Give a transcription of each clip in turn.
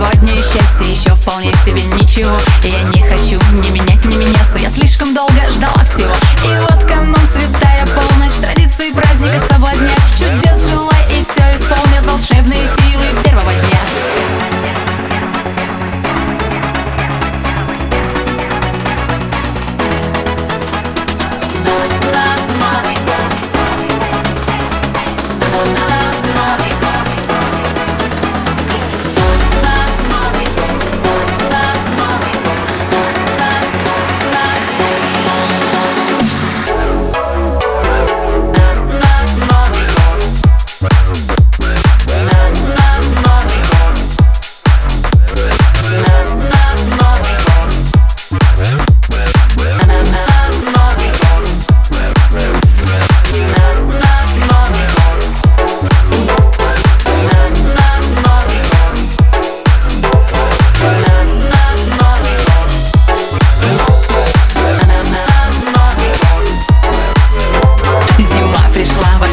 Прошлогоднее счастье еще вполне себе ничего И я не хочу ни менять, ни менять.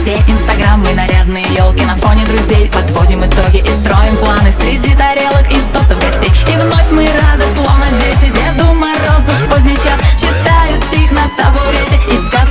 все инстаграмы нарядные. Елки На фоне друзей подводим итоги и строим планы. Среди тарелок и тостов гостей. И вновь мы рады, словно дети Деду Морозу. В поздний час Читаю стих на табурете и сказку